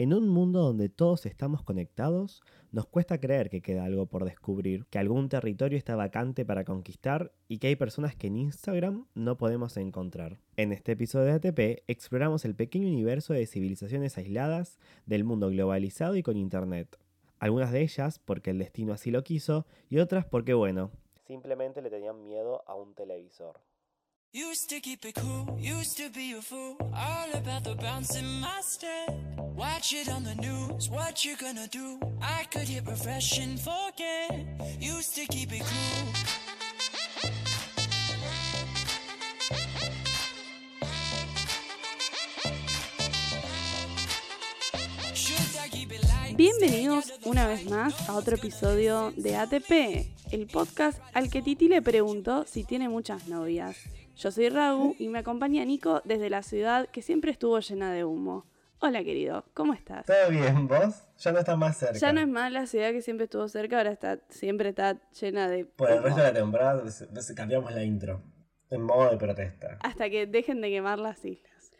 En un mundo donde todos estamos conectados, nos cuesta creer que queda algo por descubrir, que algún territorio está vacante para conquistar y que hay personas que en Instagram no podemos encontrar. En este episodio de ATP exploramos el pequeño universo de civilizaciones aisladas del mundo globalizado y con Internet. Algunas de ellas porque el destino así lo quiso y otras porque, bueno, simplemente le tenían miedo a un televisor. Used to keep it cool, used to be a fool, all about the bouncing my step. Watch it on the news, what you gonna do? I could hit refresh and forget. Used to keep it cool. Bienvenidos una vez más a otro episodio de ATP, el podcast al que Titi le preguntó si tiene muchas novias. Yo soy Ragu y me acompaña Nico desde la ciudad que siempre estuvo llena de humo. Hola querido, ¿cómo estás? Todo bien, ¿vos? Ya no está más cerca. Ya no es más la ciudad que siempre estuvo cerca, ahora está, siempre está llena de... Por el resto de la temporada cambiamos la intro, en modo de protesta. Hasta que dejen de quemar las islas.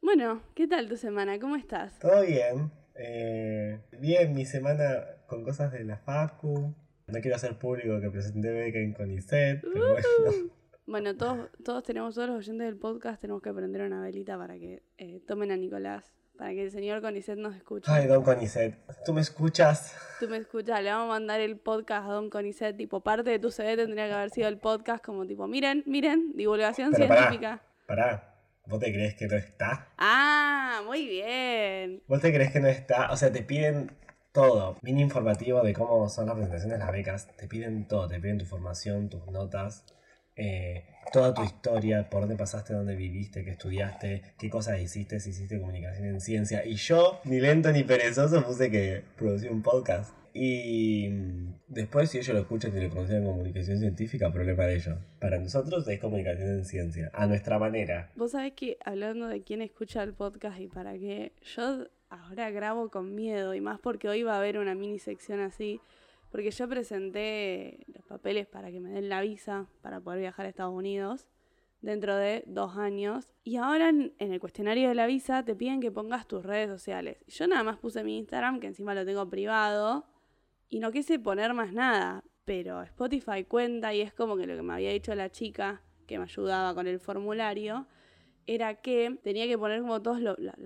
Bueno, ¿qué tal tu semana? ¿Cómo estás? Todo bien. Eh, bien, mi semana con cosas de la Facu. No quiero hacer público que presenté beca en Conicet, pero bueno. Bueno, todos, todos tenemos, todos los oyentes del podcast, tenemos que prender una velita para que eh, tomen a Nicolás, para que el señor Conicet nos escuche. Ay, don Conicet, ¿tú me escuchas? Tú me escuchas, le vamos a mandar el podcast a don Conicet, tipo, parte de tu CD tendría que haber sido el podcast, como tipo, miren, miren, divulgación científica. Pará, ¿Vos te crees que no está? Ah, muy bien. ¿Vos te crees que no está? O sea, te piden todo. Mini informativo de cómo son las presentaciones de las becas. Te piden todo. Te piden tu formación, tus notas. Eh, toda tu historia, por dónde pasaste, dónde viviste, qué estudiaste, qué cosas hiciste, si hiciste comunicación en ciencia. Y yo, ni lento ni perezoso, puse que producí un podcast. Y después, si ellos lo escuchan y le consideran comunicación científica, problema de ellos. Para nosotros es comunicación en ciencia, a nuestra manera. Vos sabés que hablando de quién escucha el podcast y para qué, yo ahora grabo con miedo y más porque hoy va a haber una mini sección así porque yo presenté los papeles para que me den la visa para poder viajar a Estados Unidos dentro de dos años. Y ahora en, el cuestionario de la visa te piden que pongas tus redes sociales. Yo nada más puse mi Instagram, que encima lo tengo privado, y no quise poner más nada. Pero Spotify cuenta y es como que lo que me había dicho la chica que me ayudaba con el formulario era que tenía que poner como todos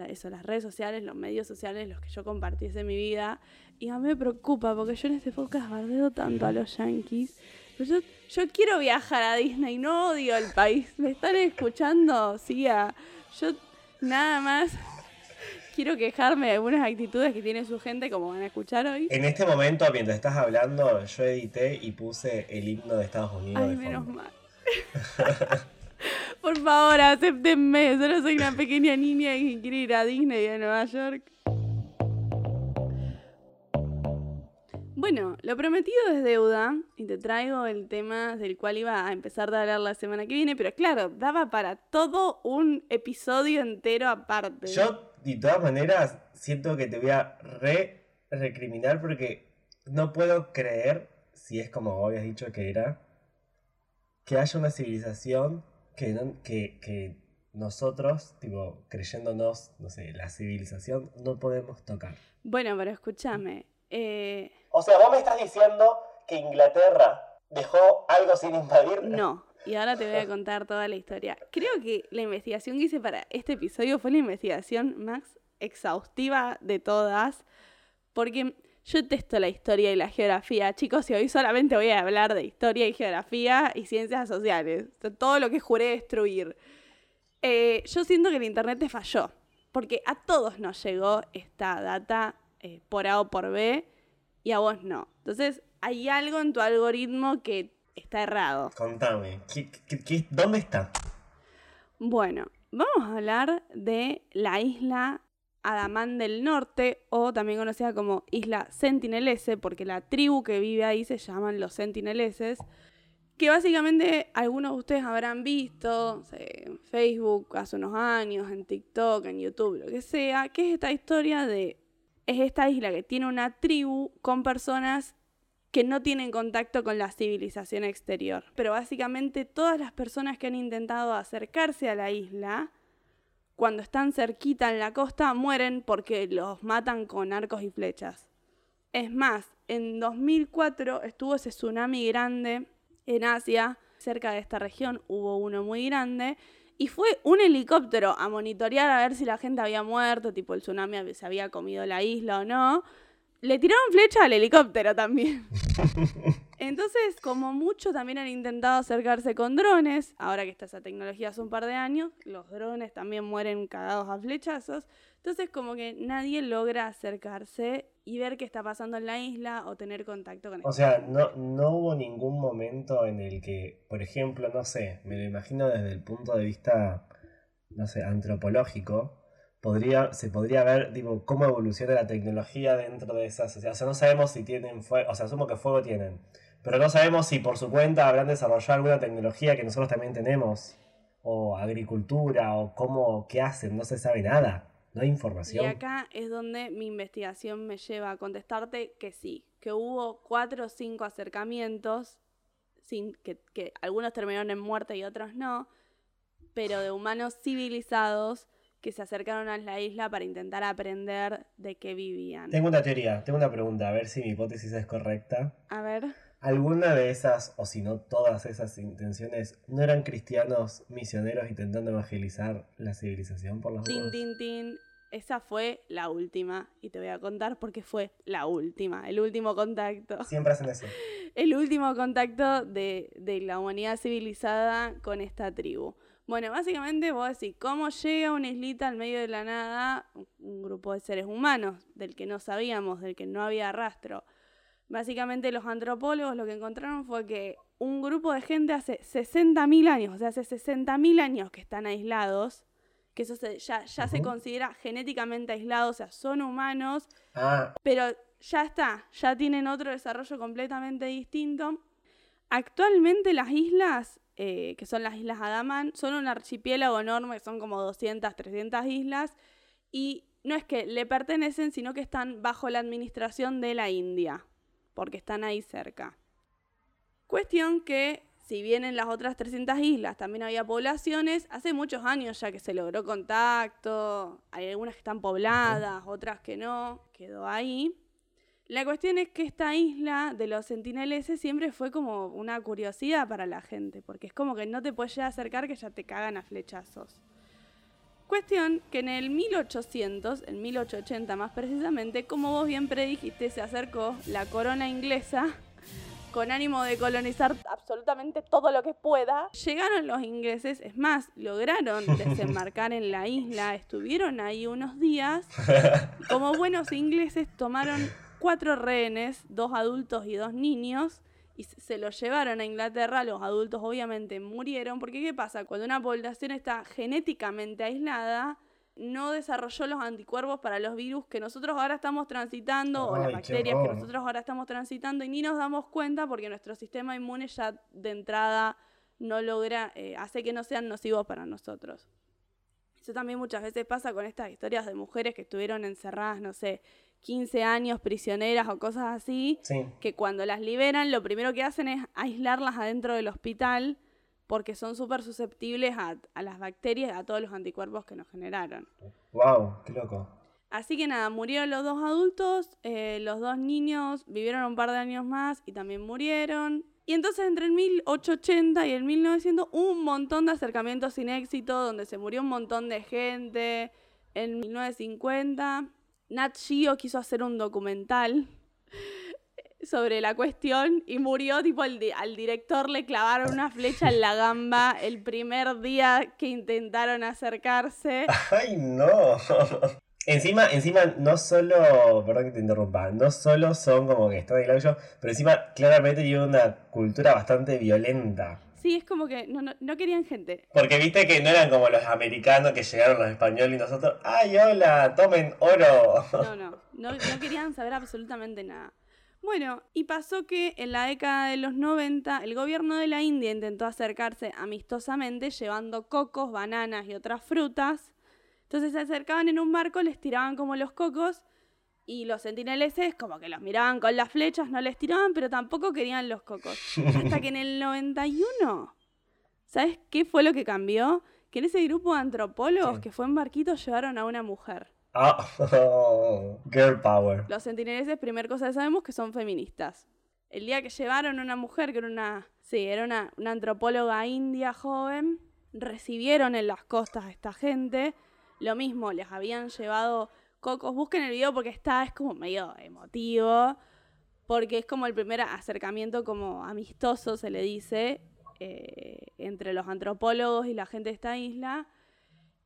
eso, las redes sociales, los medios sociales, los que yo compartiese mi vida. Y a mí me preocupa porque yo en este podcast bardeo tanto a los yankees. Pero yo, yo quiero viajar a Disney, no odio el país. ¿Me están escuchando? Sí, yo nada más quiero quejarme de algunas actitudes que tiene su gente, como van a escuchar hoy. En este momento, mientras estás hablando, yo edité y puse el himno de Estados Unidos. Ay, menos mal. Por favor, acéptenme. Solo soy una pequeña niña que quiere ir a Disney a Nueva York. Bueno, lo prometido es deuda y te traigo el tema del cual iba a empezar a hablar la semana que viene, pero claro, daba para todo un episodio entero aparte. Yo, de todas maneras, siento que te voy a re recriminar porque no puedo creer, si es como habías dicho que era, que haya una civilización que, que, nosotros, tipo, creyéndonos, no sé, la civilización, no podemos tocar. Bueno, pero escúchame. Eh, o sea, vos me estás diciendo que Inglaterra dejó algo sin invadir. No, y ahora te voy a contar toda la historia. Creo que la investigación que hice para este episodio fue la investigación más exhaustiva de todas, porque yo testo la historia y la geografía, chicos, y hoy solamente voy a hablar de historia y geografía y ciencias sociales. Todo lo que juré destruir. Eh, yo siento que el Internet te falló, porque a todos nos llegó esta data eh, por A o por B y a vos no. Entonces, hay algo en tu algoritmo que está errado. Contame, dónde está? Bueno, vamos a hablar de la isla Adamán del Norte, o también conocida como Isla Sentinelese, porque la tribu que vive ahí se llaman los Sentineleses, que básicamente algunos de ustedes habrán visto en Facebook hace unos años, en TikTok, en YouTube, lo que sea, que es esta historia de, es esta isla que tiene una tribu con personas que no tienen contacto con la civilización exterior. Pero básicamente todas las personas que han intentado acercarse a la isla, cuando están cerquita en la costa, mueren porque los matan con arcos y flechas. Es más, en 2004 estuvo ese tsunami grande en Asia, cerca de esta región hubo uno muy grande, y fue un helicóptero a monitorear a ver si la gente había muerto, tipo el tsunami se había comido la isla o no. Le tiraron flecha al helicóptero también. Entonces, como mucho, también han intentado acercarse con drones. Ahora que está esa tecnología hace un par de años, los drones también mueren cagados a flechazos. Entonces, como que nadie logra acercarse y ver qué está pasando en la isla o tener contacto con O sea, no, no hubo ningún momento en el que, por ejemplo, no sé, me lo imagino desde el punto de vista, no sé, antropológico, podría, se podría ver digo, cómo evoluciona la tecnología dentro de esas sociedades. O sea, no sabemos si tienen fuego, o sea, asumo que fuego tienen, pero no sabemos si por su cuenta habrán desarrollado alguna tecnología que nosotros también tenemos, o agricultura, o cómo, qué hacen, no se sabe nada, no hay información. Y acá es donde mi investigación me lleva a contestarte que sí, que hubo cuatro o cinco acercamientos, sin, que, que algunos terminaron en muerte y otros no, pero de humanos civilizados que se acercaron a la isla para intentar aprender de qué vivían. Tengo una teoría, tengo una pregunta, a ver si mi hipótesis es correcta. A ver. ¿Alguna de esas, o si no todas esas intenciones, no eran cristianos misioneros intentando evangelizar la civilización por las Tin, tin, tin. Esa fue la última. Y te voy a contar porque fue la última. El último contacto. Siempre hacen eso. El último contacto de, de la humanidad civilizada con esta tribu. Bueno, básicamente vos decís, ¿cómo llega una islita al medio de la nada un grupo de seres humanos del que no sabíamos, del que no había rastro? Básicamente los antropólogos lo que encontraron fue que un grupo de gente hace 60.000 años, o sea, hace 60.000 años que están aislados, que eso ya, ya se considera genéticamente aislado, o sea, son humanos, ah. pero ya está, ya tienen otro desarrollo completamente distinto. Actualmente las islas, eh, que son las Islas Adaman, son un archipiélago enorme, son como 200, 300 islas, y no es que le pertenecen, sino que están bajo la administración de la India porque están ahí cerca. Cuestión que, si bien en las otras 300 islas también había poblaciones, hace muchos años ya que se logró contacto, hay algunas que están pobladas, otras que no, quedó ahí. La cuestión es que esta isla de los sentineleses siempre fue como una curiosidad para la gente, porque es como que no te puedes acercar que ya te cagan a flechazos. Cuestión que en el 1800, en 1880 más precisamente, como vos bien predijiste, se acercó la corona inglesa con ánimo de colonizar absolutamente todo lo que pueda. Llegaron los ingleses, es más, lograron desembarcar en la isla, estuvieron ahí unos días. Como buenos ingleses tomaron cuatro rehenes, dos adultos y dos niños, y se los llevaron a Inglaterra, los adultos obviamente murieron, porque ¿qué pasa? Cuando una población está genéticamente aislada, no desarrolló los anticuerpos para los virus que nosotros ahora estamos transitando, o las bacterias que nosotros ahora estamos transitando, y ni nos damos cuenta porque nuestro sistema inmune ya de entrada no logra, eh, hace que no sean nocivos para nosotros. Eso también muchas veces pasa con estas historias de mujeres que estuvieron encerradas, no sé, 15 años prisioneras o cosas así, que cuando las liberan lo primero que hacen es aislarlas adentro del hospital porque son súper susceptibles a, las bacterias, a todos los anticuerpos que nos generaron. ¡Wow! ¡Qué loco! Así que nada, murieron los dos adultos, eh, los dos niños vivieron un par de años más y también murieron. Y entonces entre el 1880 y el 1900 hubo un montón de acercamientos sin éxito, donde se murió un montón de gente. En 1950 Nat Geo quiso hacer un documental sobre la cuestión y murió, tipo, al, al director le clavaron una flecha en la gamba el primer día que intentaron acercarse. ¡Ay, no! Encima, encima, no solo, perdón que te interrumpa, no solo son como que están de yo, pero encima claramente tiene una cultura bastante violenta. Sí, es como que no, no, no, querían gente. Porque viste que no eran como los americanos que llegaron los españoles y nosotros, ¡ay, hola! ¡Tomen oro! No, no, no, no querían saber absolutamente nada. Bueno, y pasó que en la década de los 90 el gobierno de la India intentó acercarse amistosamente llevando cocos, bananas y otras frutas. Entonces se acercaban en un barco, les tiraban como los cocos y los sentineleses como que los miraban con las flechas, no les tiraban, pero tampoco querían los cocos. Hasta que en el 91, ¿sabes qué fue lo que cambió? que en ese grupo de antropólogos Sí. que fue en barquito llevaron a una mujer. Ah, girl power. Los sentineleses, primer cosa que sabemos, que son feministas. El día que llevaron a una mujer, que era una, sí, era una, una antropóloga india joven, recibieron en las costas a esta gente. Lo mismo, les habían llevado cocos. Busquen el video porque está, es como medio emotivo, porque es como el primer acercamiento como amistoso, se le dice, eh, entre los antropólogos y la gente de esta isla.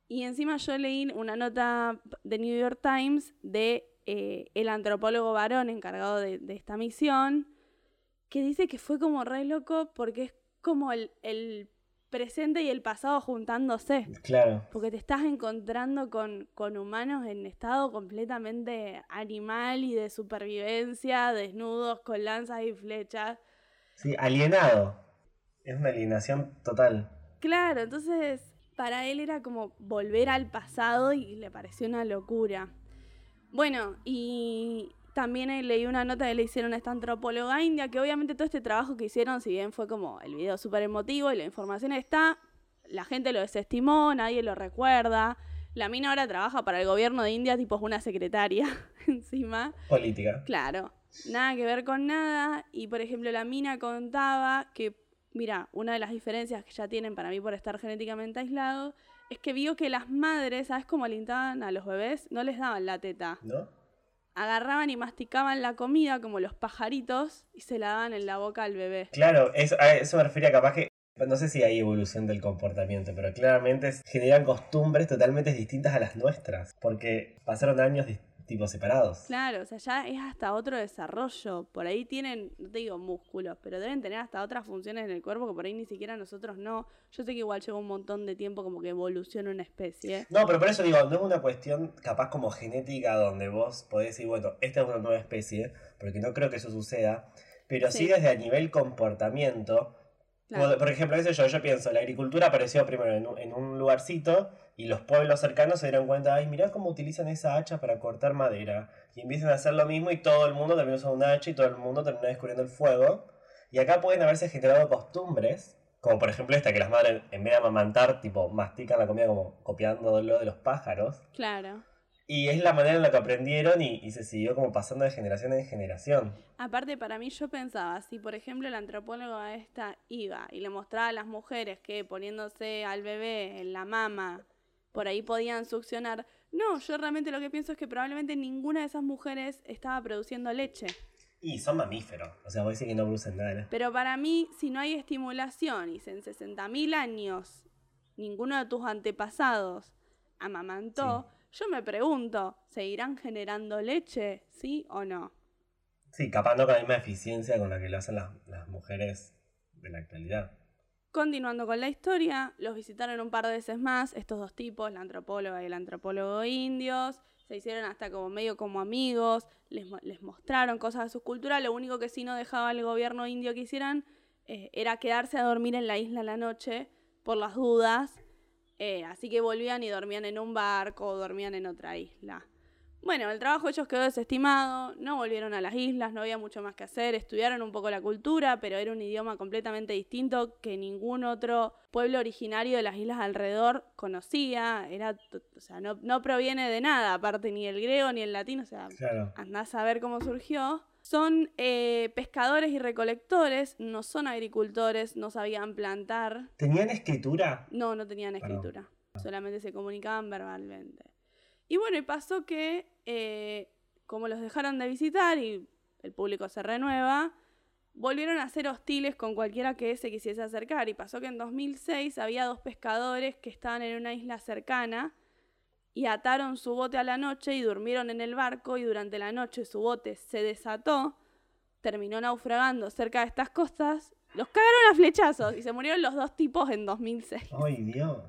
Y encima yo leí una nota de New York Times de eh, el antropólogo varón encargado de, esta misión, que dice que fue como re loco porque es como el presente y el pasado juntándose. Claro. Porque te estás encontrando con, con humanos en estado completamente animal y de supervivencia, desnudos, con lanzas y flechas. Sí, alienado. Es una alienación total. Claro, entonces para él era como volver al pasado y le pareció una locura. Bueno, y también eh, leí una nota que le hicieron a esta antropóloga india, que obviamente todo este trabajo que hicieron, si bien fue como el video súper emotivo y la información está, la gente lo desestimó, nadie lo recuerda. La mina ahora trabaja para el gobierno de India, tipo es una secretaria encima. Política. Claro, nada que ver con nada. Y por ejemplo, la mina contaba que, mira, una de las diferencias que ya tienen para mí por estar genéticamente aislados es que vio que las madres, ¿sabes cómo alimentaban a los bebés? No les daban la teta. ¿No? Agarraban y masticaban la comida como los pajaritos y se la daban en la boca al bebé. Claro, eso, me refería capaz que. No sé si hay evolución del comportamiento, pero claramente generan costumbres totalmente distintas a las nuestras. Porque pasaron años dis- tipo separados. Claro, o sea, ya es hasta otro desarrollo. Por ahí tienen, no te digo músculos, pero deben tener hasta otras funciones en el cuerpo que por ahí ni siquiera nosotros no. Yo sé que igual lleva un montón de tiempo como que evoluciona una especie. No, pero por eso digo, no es una cuestión capaz como genética donde vos podés decir, bueno, esta es una nueva especie, porque no creo que eso suceda, pero sí, Sí. desde a nivel comportamiento. Claro. Por- Por ejemplo, qué sé yo, yo pienso, la agricultura apareció primero en un, en un lugarcito y los pueblos cercanos se dieron cuenta, ay, mirá cómo utilizan esa hacha para cortar madera. Y empiezan a hacer lo mismo y todo el mundo terminó usando una hacha y todo el mundo terminó descubriendo el fuego. Y acá pueden haberse generado costumbres, como por ejemplo esta, que las madres en vez de amamantar, tipo, mastican la comida como copiando lo de los pájaros. Claro. Y es la manera en la que aprendieron y, y se siguió como pasando de generación en generación. Aparte, para mí yo pensaba, si por ejemplo la antropóloga esta iba y le mostraba a las mujeres que poniéndose al bebé en la mama, por ahí podían succionar. No, yo realmente lo que pienso es que probablemente ninguna de esas mujeres estaba produciendo leche. Y son mamíferos, o sea, decís que no producen nada. ¿no? Pero para mí, si no hay estimulación y si en 60.000 años ninguno de tus antepasados amamantó, yo me pregunto, ¿seguirán generando leche? ¿Sí o no? Sí, capaz no con la misma eficiencia con la que lo hacen las, las mujeres de la actualidad. Continuando con la historia, los visitaron un par de veces más, estos dos tipos, la antropóloga y el antropólogo indios, se hicieron hasta como medio como amigos, les, les mostraron cosas de su cultura, lo único que sí no dejaba el gobierno indio que hicieran eh, era quedarse a dormir en la isla la noche por las dudas, eh, así que volvían y dormían en un barco o dormían en otra isla. Bueno, el trabajo de ellos quedó desestimado, no volvieron a las islas, no había mucho más que hacer, estudiaron un poco la cultura, pero era un idioma completamente distinto que ningún otro pueblo originario de las islas alrededor conocía, era, o sea, no, no proviene de nada, aparte ni el griego ni el latín, o sea, Claro. andás a ver cómo surgió. Son eh, pescadores y recolectores, no son agricultores, no sabían plantar, ¿Tenían escritura? no, no tenían escritura. Solamente se comunicaban verbalmente. Y bueno, y pasó que, eh, como los dejaron de visitar y el público se renueva, volvieron a ser hostiles con cualquiera que se quisiese acercar. Y pasó que en 2006 había dos pescadores que estaban en una isla cercana y ataron su bote a la noche y durmieron en el barco y durante la noche su bote se desató, terminó naufragando cerca de estas costas, los cagaron a flechazos y se murieron los dos tipos en 2006. ¡Ay, Dios!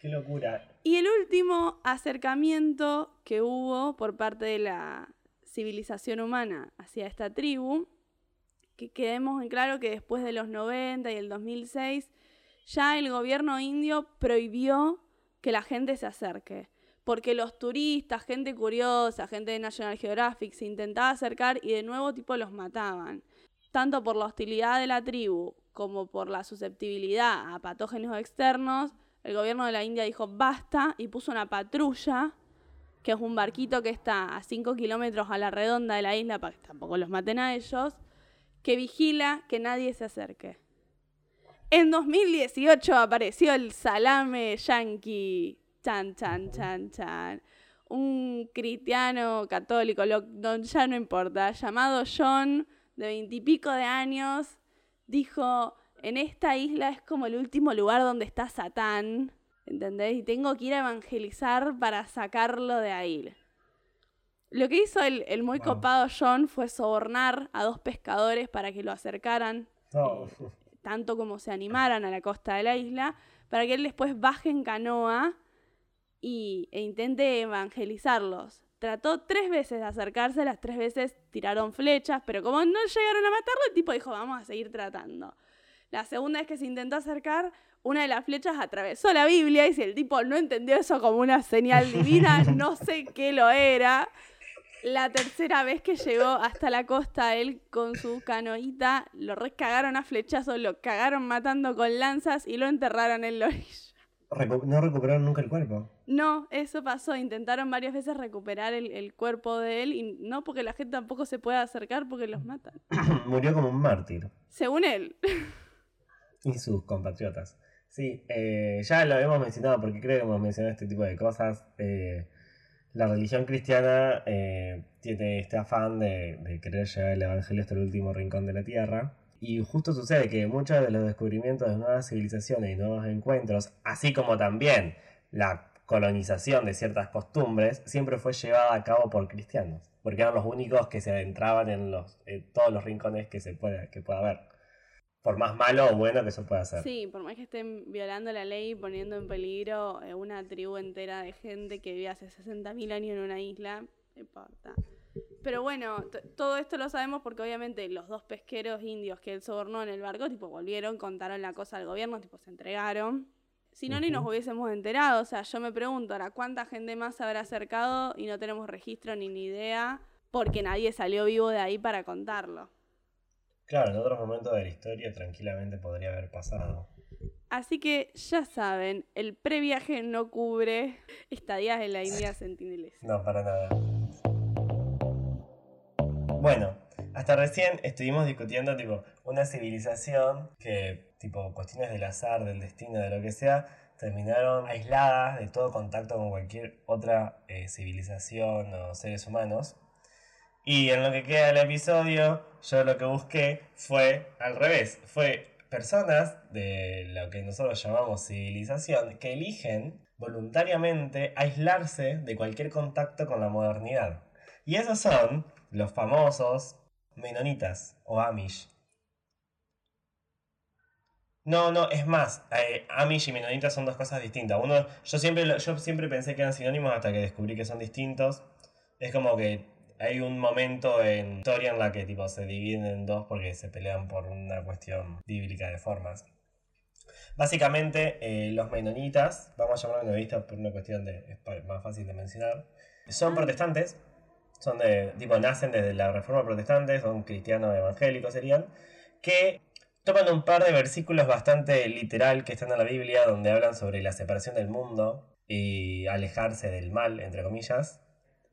¡Qué locura! Y el último acercamiento que hubo por parte de la civilización humana hacia esta tribu, que quedemos en claro que después de los 90 y el 2006, ya el gobierno indio prohibió que la gente se acerque. Porque los turistas, gente curiosa, gente de National Geographic, se intentaba acercar y de nuevo tipo los mataban. Tanto por la hostilidad de la tribu como por la susceptibilidad a patógenos externos, el gobierno de la India dijo basta y puso una patrulla, que es un barquito que está a 5 kilómetros a la redonda de la isla, para que tampoco los maten a ellos, que vigila que nadie se acerque. En 2018 apareció el salame yankee. Chan, chan, chan, chan. Un cristiano católico, ya no importa, llamado John, de veintipico de años, dijo, en esta isla es como el último lugar donde está Satán, ¿entendés? Y tengo que ir a evangelizar para sacarlo de ahí. Lo que hizo el, muy copado John fue sobornar a dos pescadores para que lo acercaran, eh, tanto como se animaran a la costa de la isla, para que él después baje en canoa y, e intente evangelizarlos. Trató tres veces de acercarse, las tres veces tiraron flechas, pero como no llegaron a matarlo, el tipo dijo, vamos a seguir tratando. La segunda vez que se intentó acercar, una de las flechas atravesó la Biblia y si el tipo no entendió eso como una señal divina, no sé qué lo era. La tercera vez que llegó hasta la costa, él con su canoita, lo recagaron a flechazos, lo cagaron matando con lanzas y lo enterraron en la orilla no recuperaron nunca el cuerpo. No, eso pasó. Intentaron varias veces recuperar el, cuerpo de él y no porque la gente tampoco se pueda acercar porque los matan. Murió como un mártir. Según él. y sus compatriotas. Sí, eh, ya lo hemos mencionado porque creo que hemos mencionado este tipo de cosas. Eh, la religión cristiana eh, tiene este afán de, de querer llevar el evangelio hasta el último rincón de la tierra. Y justo sucede que muchos de los descubrimientos de nuevas civilizaciones y nuevos encuentros, así como también la colonización de ciertas costumbres, siempre fue llevada a cabo por cristianos, porque eran los únicos que se adentraban en, los, todos los rincones que, se puede, que pueda haber. Por más malo o bueno que eso pueda ser. Sí, por más que estén violando la ley y poniendo en peligro eh, una tribu entera de gente que vive hace 60.000 años en una isla, no importa. Pero bueno, todo esto lo sabemos porque obviamente los dos pesqueros indios que él sobornó en el barco, tipo, volvieron, contaron la cosa al gobierno, tipo, se entregaron. Si no, ni nos hubiésemos enterado. O sea, yo me pregunto ahora, ¿cuánta gente más se habrá acercado y no tenemos registro ni ni idea? Porque nadie salió vivo de ahí para contarlo. Claro, en otros momentos de la historia tranquilamente podría haber pasado. Así que ya saben, el previaje no cubre estadías en la India Sentinelesa. No, para nada. Bueno, hasta recién estuvimos discutiendo tipo una civilización que tipo cuestiones del azar, del destino, de lo que sea, terminaron aisladas de todo contacto con cualquier otra eh, civilización o seres humanos. Y en lo que queda del episodio, yo lo que busqué fue al revés, fue personas de lo que nosotros llamamos civilización que eligen voluntariamente aislarse de cualquier contacto con la modernidad. Y esos son los famosos menonitas o amish. No, no, es más, eh, Amish y menonitas son dos cosas distintas. Uno, yo, siempre, yo siempre pensé que eran sinónimos hasta que descubrí que son distintos. Es como que hay un momento en historia en la que tipo, se dividen en dos porque se pelean por una cuestión bíblica de formas. Básicamente, eh, los menonitas, vamos a llamarlos menonitas por una cuestión de, es más fácil de mencionar, son ah. protestantes son de, tipo, nacen desde la Reforma Protestante, son cristianos evangélicos serían, que toman un par de versículos bastante literal que están en la Biblia, donde hablan sobre la separación del mundo y alejarse del mal, entre comillas.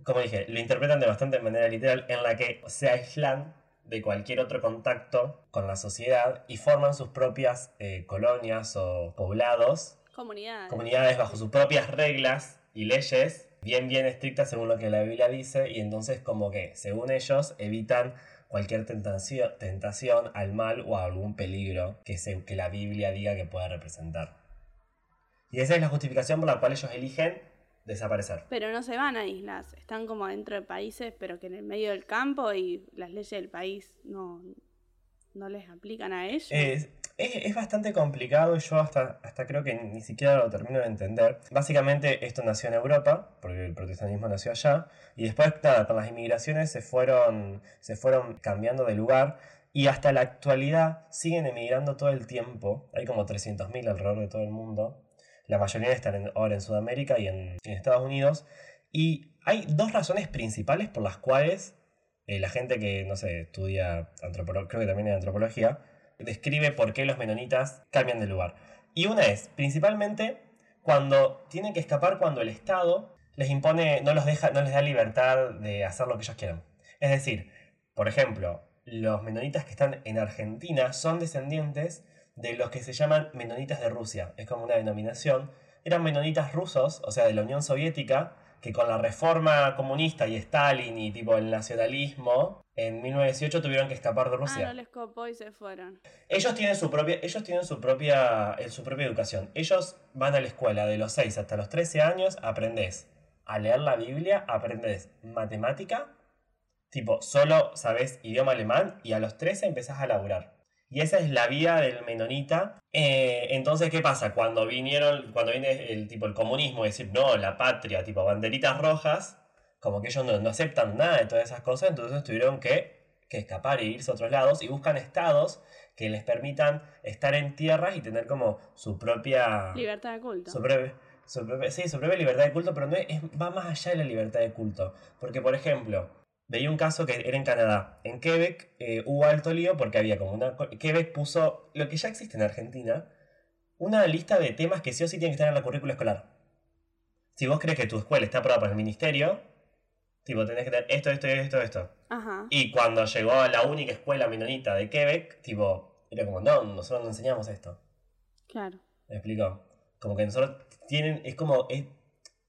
Como dije, lo interpretan de bastante manera literal, en la que se aíslan de cualquier otro contacto con la sociedad y forman sus propias eh, colonias o poblados. Comunidades. Comunidades bajo sus propias reglas y leyes bien, bien estrictas según lo que la Biblia dice y entonces como que, según ellos, evitan cualquier tentación, tentación al mal o a algún peligro que, se, que la Biblia diga que pueda representar. Y esa es la justificación por la cual ellos eligen desaparecer. Pero no se van a islas, están como dentro de países, pero que en el medio del campo y las leyes del país no, no les aplican a ellos. Es, es, bastante complicado y yo hasta, hasta creo que ni siquiera lo termino de entender. Básicamente esto nació en Europa, porque el protestantismo nació allá, y después, nada, con las inmigraciones se fueron, se fueron cambiando de lugar y hasta la actualidad siguen emigrando todo el tiempo. Hay como 300.000 alrededor de todo el mundo. La mayoría están ahora en Sudamérica y en, Estados Unidos. Y hay dos razones principales por las cuales eh, la gente que, no sé, estudia antropología, creo que también en antropología, describe por qué los menonitas cambian de lugar. Y una es, principalmente, cuando tienen que escapar cuando el Estado les impone, no los deja, no les da libertad de hacer lo que ellos quieran. Es decir, por ejemplo, los menonitas que están en Argentina son descendientes de los que se llaman menonitas de Rusia. Es como una denominación. Eran menonitas rusos, o sea, de la Unión Soviética, que con la reforma comunista y Stalin y tipo el nacionalismo, en 1918 tuvieron que escapar de Ah, Rusia. no les copó y se fueron. Ellos tienen su propia, ellos tienen su propia, eh, su propia educación. Ellos van a la escuela de los 6 hasta los 13 años, aprendes a leer la Biblia, aprendes matemática, tipo, solo sabes idioma alemán y a los 13 empezás a laburar. Y esa es la vida del menonita. Eh, entonces, ¿qué pasa? Cuando vinieron, cuando viene el tipo el comunismo, decir, no, la patria, tipo banderitas rojas, como que ellos no, no aceptan nada de todas esas cosas, entonces tuvieron que, que escapar e irse a otros lados y buscan estados que les permitan estar en tierras y tener como su propia... Libertad de culto. Su propia, su propia- sí, su propia libertad de culto, pero no es- va más allá de la libertad de culto. Porque, por ejemplo, veía un caso que era en Canadá. En Quebec eh, hubo alto lío porque había como una... Quebec puso lo que ya existe en Argentina, una lista de temas que sí o sí tienen que estar en la currícula escolar. Si vos crees que tu escuela está aprobada por el ministerio, tipo, tenés que tener esto, esto, esto, esto. Ajá. Y cuando llegó a la única escuela menonita de Quebec, tipo, era como, no, nosotros no enseñamos esto. Claro. ¿Me explico? Como que nosotros tienen, es como, es,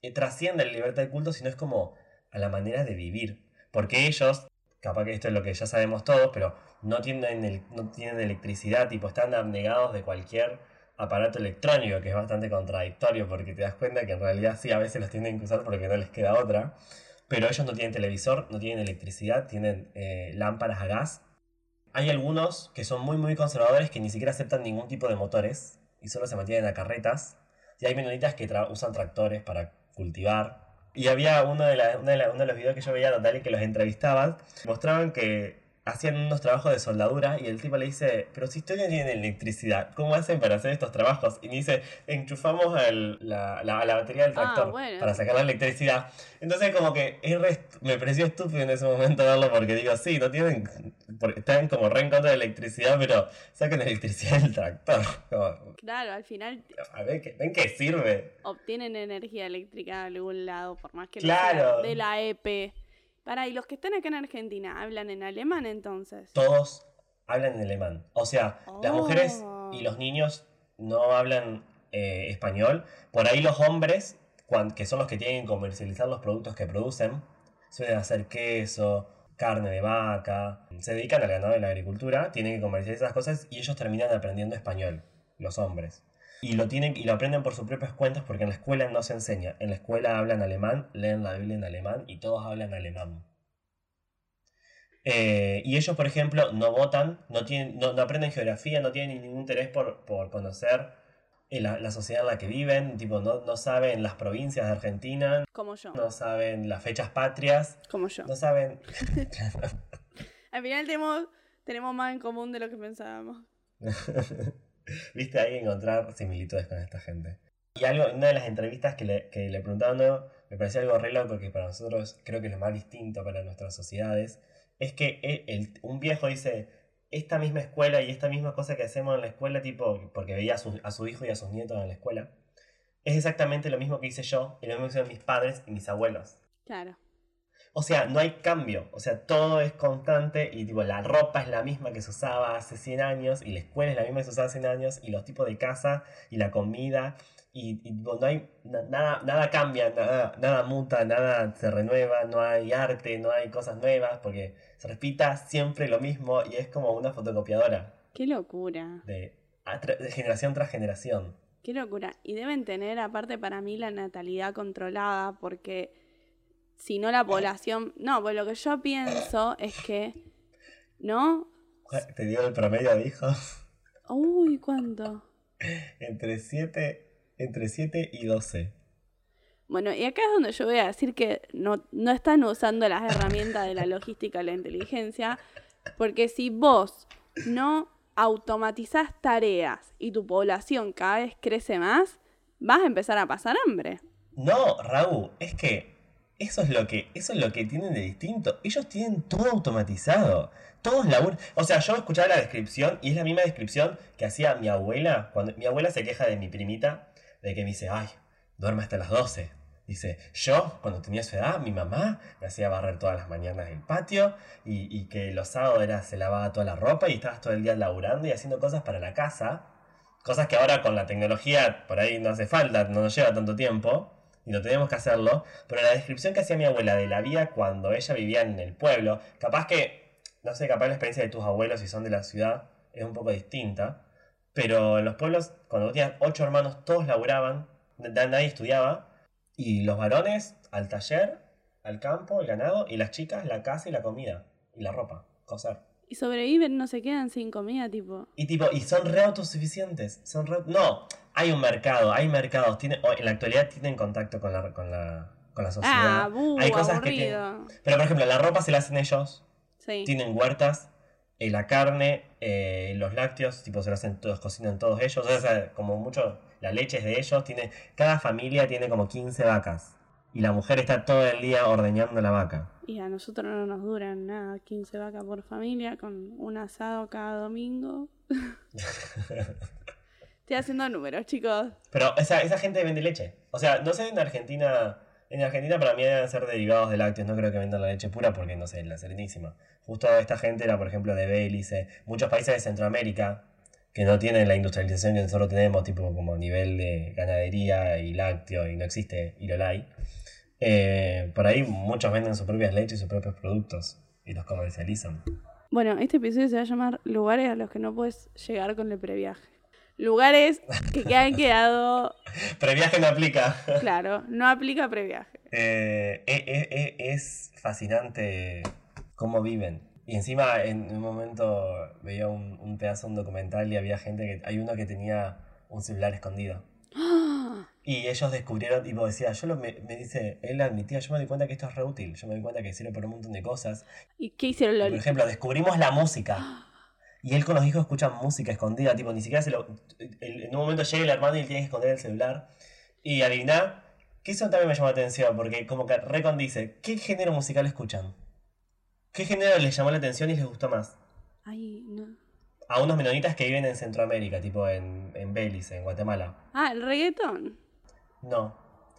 eh, trasciende la libertad de culto, sino es como a la manera de vivir. Porque ellos, capaz que esto es lo que ya sabemos todos, pero no tienen, no tienen electricidad, tipo, están abnegados de cualquier aparato electrónico, que es bastante contradictorio, porque te das cuenta que en realidad sí, a veces los tienen que usar porque no les queda otra. Pero ellos no tienen televisor, no tienen electricidad, tienen eh, lámparas a gas. Hay algunos que son muy muy conservadores que ni siquiera aceptan ningún tipo de motores y solo se mantienen a carretas. Y hay menonitas que usan tractores para cultivar. Y había uno de, de la- uno de los videos que yo veía a Natalia que los entrevistaban, mostraban que hacían unos trabajos de soldadura y el tipo le dice, pero si ustedes no tienen electricidad, ¿cómo hacen para hacer estos trabajos? Y me dice, enchufamos al- la, la- la batería del Ah, tractor bueno. para sacar la electricidad. Entonces como que me pareció estúpido en ese momento verlo porque digo, sí, no tienen, porque están como re en contra de electricidad, pero sacan la electricidad del tractor. Como, Claro, al final a ver, que- ven que sirve. obtienen energía eléctrica de algún lado, por más que no Claro. sea de la EP. Para, y los que están acá en Argentina, ¿hablan en alemán entonces? Todos hablan en alemán. O sea, las mujeres Oh. y los niños no hablan eh, español. Por ahí los hombres, que son los que tienen que comercializar los productos que producen, suelen hacer queso, carne de vaca, se dedican al ganado y la agricultura, tienen que comercializar esas cosas y ellos terminan aprendiendo español, los hombres. Y lo, tienen, y lo aprenden por sus propias cuentas porque en la escuela no se enseña. En la escuela hablan alemán, leen la Biblia en alemán y todos hablan alemán. Eh, y ellos, por ejemplo, no votan, no, tienen, no, no aprenden geografía, no tienen ningún interés por, por conocer eh, la, la sociedad en la que viven, tipo, no, no saben las provincias de Argentina, Como yo. no saben las fechas patrias, Como yo. no saben... Al final tenemos, tenemos más en común de lo que pensábamos. Viste, hay que encontrar similitudes con esta gente. Y algo, una de las entrevistas que le, que le me parecía algo re loco que para nosotros creo que es lo más distinto para nuestras sociedades, es que el- el- un viejo dice, esta misma escuela y esta misma cosa que hacemos en la escuela, tipo, porque veía a su, a su hijo y a sus nietos en la escuela, es exactamente lo mismo que hice yo y lo mismo hicieron mis padres y mis abuelos. Claro. O sea, no hay cambio. O sea, todo es constante y tipo, la ropa es la misma que se usaba hace 100 años y la escuela es la misma que se usaba hace 100 años y los tipos de casa y la comida y, no hay na- nada, nada cambia, nada, nada muta, nada se renueva, no hay arte, no hay cosas nuevas porque se repita siempre lo mismo y es como una fotocopiadora Qué locura. de, de generación tras generación. Qué locura. Y deben tener, aparte para mí, la natalidad controlada, porque si no la población... No, pues lo que yo pienso es que, ¿no? Te dio el promedio de hijos Uy, ¿cuánto? entre 7 entre 7 y 12. Bueno, y acá es donde yo voy a decir que no, no están usando las herramientas de la logística y la inteligencia, porque si vos no automatizás tareas y tu población cada vez crece más, vas a empezar a pasar hambre. No, Raúl, es que eso es lo que eso es lo que tienen de distinto. Ellos tienen todo automatizado. Todos laburan. O sea, yo escuchaba la descripción y es la misma descripción que hacía mi abuela cuando mi abuela se queja de mi primita de que me dice, "Ay, duerme hasta las 12. Dice, yo cuando tenía su edad, mi mamá me hacía barrer todas las mañanas el patio y, y que los sábados era, se lavaba toda la ropa y estabas todo el día laburando y haciendo cosas para la casa. Cosas que ahora con la tecnología por ahí no hace falta, no nos lleva tanto tiempo y no tenemos que hacerlo. Pero la descripción que hacía mi abuela de la vida cuando ella vivía en el pueblo, capaz que, no sé, capaz la experiencia de tus abuelos si son de la ciudad es un poco distinta. Pero en los pueblos, cuando tenías ocho hermanos, todos laburaban, nadie estudiaba y los varones al taller, al campo, el ganado, y las chicas la casa y la comida, y la ropa, coser. Y sobreviven, no se quedan sin comida, tipo. Y tipo, y son re autosuficientes. Son re- No, hay un mercado, hay mercados. Tiene, en la actualidad tienen contacto con la, con la, con la sociedad. Ah, buh, hay cosas que tienen- aburrido. Pero por ejemplo, la ropa se la hacen ellos. Sí. Tienen huertas. eh, la carne, eh, los lácteos, tipo se lo hacen todos, cocinan todos ellos. O sea, como mucho, la leche es de ellos. Tiene, cada familia tiene como 15 vacas. Y la mujer está todo el día ordeñando la vaca. Y a nosotros no nos duran nada, 15 vacas por familia, con un asado cada domingo. Estoy haciendo números, chicos. Pero esa, esa gente vende leche. O sea, no sé en Argentina. En Argentina para mí deben ser derivados de lácteos. No creo que vendan la leche pura porque no sé, la serenísima. Justo esta gente era, por ejemplo, de Belice. Muchos países de Centroamérica que no tienen la industrialización que nosotros tenemos, tipo como nivel de ganadería y lácteo, y no existe Irolai. Eh, por ahí muchos venden sus propias leches y sus propios productos y los comercializan. Bueno, este episodio se va a llamar Lugares a los que no puedes llegar con el previaje. Lugares que, que han quedado, Previaje no aplica. claro, no aplica previaje. Eh, e- e- e- es fascinante cómo viven. Y encima en un momento veía un, un pedazo de un documental y había gente que... Hay uno que tenía un celular escondido. Y ellos descubrieron, tipo decía, yo lo, me, me dice, él admitía, yo me di cuenta que esto es re útil, yo me di cuenta que sirve para un montón de cosas. ¿Y qué hicieron Y, por los ejemplo, descubrimos la música. Y él con los hijos escucha música escondida, tipo, ni siquiera se lo... en un momento llega el hermano y él tiene que esconder el celular. Y adivina, que eso también me llamó la atención, porque como que Recon dice, ¿qué género musical escuchan? ¿Qué género les llamó la atención y les gustó más? Ay, no. A unos menonitas que viven en Centroamérica, tipo en, en Belice, en Guatemala. Ah, el reggaetón. No,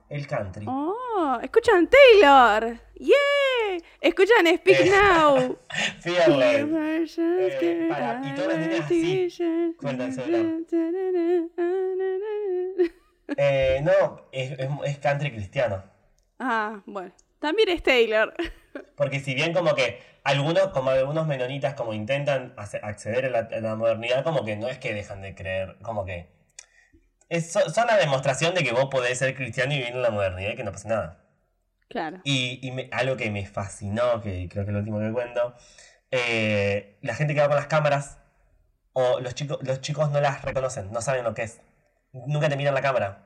el country. Oh, escuchan Taylor. Yeah. Escuchan Speak Eh, Now. Fearless. Eh, para, y todas las niñas así, Eh, no, es, es, es country cristiano. Ah, bueno. También es Taylor. Porque si bien como que algunos, como algunos menonitas como intentan acceder a la, a la modernidad, como que no es que dejan de creer, como que es, so- son la demostración de que vos podés ser cristiano y vivir en la modernidad y que no pasa nada. Claro. Y, y me- algo que me fascinó, que creo que es lo último que cuento, eh, la gente que va con las cámaras, o los chicos, los chicos no las reconocen, no saben lo que es. Nunca te miran la cámara.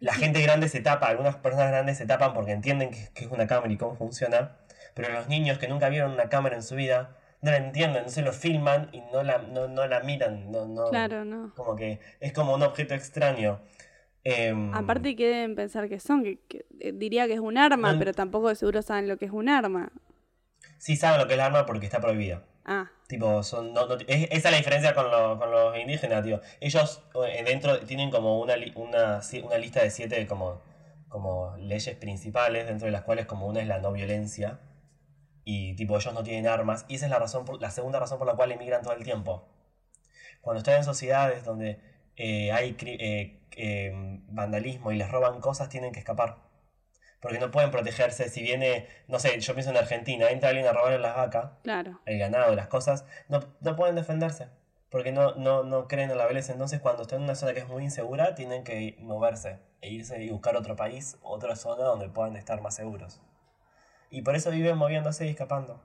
La gente grande se tapa, algunas personas grandes se tapan porque entienden que, que es una cámara y cómo funciona, pero los niños que nunca vieron una cámara en su vida, no la entienden, entonces lo filman y no la, no, no la miran, no, no, Claro, no. como que es como un objeto extraño. Em, Aparte, ¿qué deben pensar que son? Que, que- eh, diría que es un arma, No- pero tampoco de seguro saben lo que es un arma. sí saben lo que es el arma porque está prohibido. Ah, Tipo, son, no- no- es- esa es la diferencia con, lo- con los indígenas, tío. Ellos eh, dentro tienen como una, una, una lista de siete como, como leyes principales, dentro de las cuales como una es la no violencia. Y tipo, ellos no tienen armas. Y esa es la razón por- la segunda razón por la cual emigran todo el tiempo. Cuando están en sociedades donde eh, hay eh, eh, vandalismo y les roban cosas, tienen que escapar. Porque no pueden protegerse. Si viene, no sé, yo pienso en Argentina, entra alguien a robarle las vacas claro. el ganado, las cosas, no, no pueden defenderse. Porque no, no, no creen en la violencia. Entonces, cuando están en una zona que es muy insegura, tienen que moverse e irse y buscar otro país, otra zona donde puedan estar más seguros. Y por eso viven moviéndose y escapando.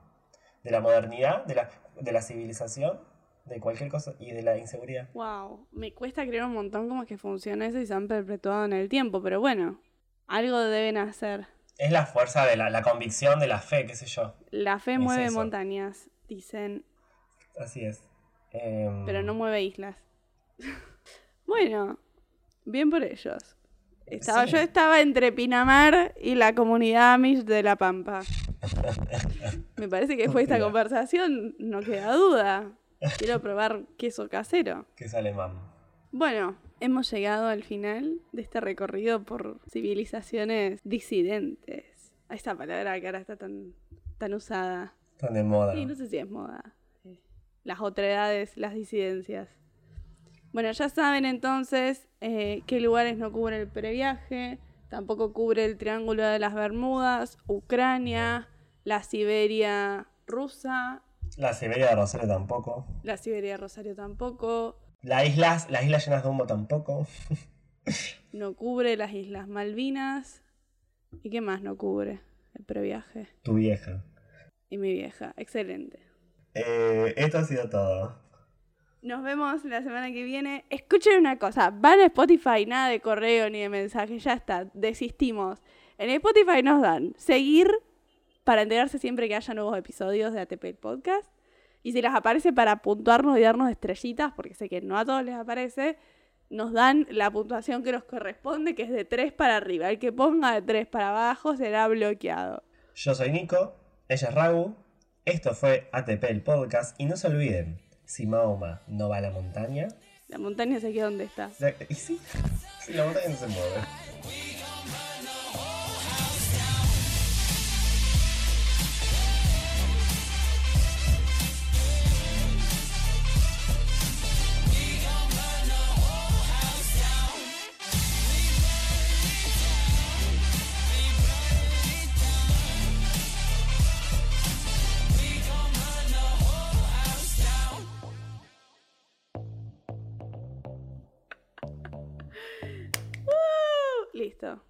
De la modernidad, de la, de la civilización, de cualquier cosa y de la inseguridad. Wow. Me cuesta creer un montón cómo es que funciona eso y se han perpetuado en el tiempo, pero bueno, algo deben hacer. Es la fuerza de la, la convicción, de la fe, qué sé yo. La fe Es mueve eso. montañas, dicen, Así es. Em, pero no mueve islas. bueno, bien por ellos. Estaba, Sí. Yo estaba entre Pinamar y la comunidad Amish de La Pampa. Me parece que después de esta conversación no queda duda. Quiero probar queso casero. Que sale mam. Bueno, Hemos llegado al final de este recorrido por civilizaciones disidentes. A esta palabra que ahora está tan, tan usada. Tan de moda. Sí, no sé si es moda. Eh, Las otredades, las disidencias. Bueno, ya saben entonces eh, qué lugares no cubre el previaje. Tampoco cubre el Triángulo de las Bermudas, Ucrania, la Siberia rusa, La Siberia de Rosario tampoco. la Siberia Rosario tampoco. Las islas, las islas llenas de humo tampoco. No cubre las Islas Malvinas. ¿Y qué más no cubre el previaje? Tu vieja. Y mi vieja. Excelente. Eh, esto ha sido todo. Nos vemos la semana que viene. Escuchen una cosa, van a Spotify, nada de correo ni de mensaje, ya está, desistimos. En Spotify nos dan seguir para enterarse siempre que haya nuevos episodios de ATP el Podcast. Y si les aparece para puntuarnos y darnos estrellitas, porque sé que no a todos les aparece, nos dan la puntuación que nos corresponde, que es de 3 para arriba. El que ponga de 3 para abajo será bloqueado. Yo soy Nico, ella es Ragu. Esto fue ATP el podcast. Y no se olviden, si Mahoma no va a la montaña. La montaña se queda donde está. Y sí, sí, la montaña no se mueve. Listo.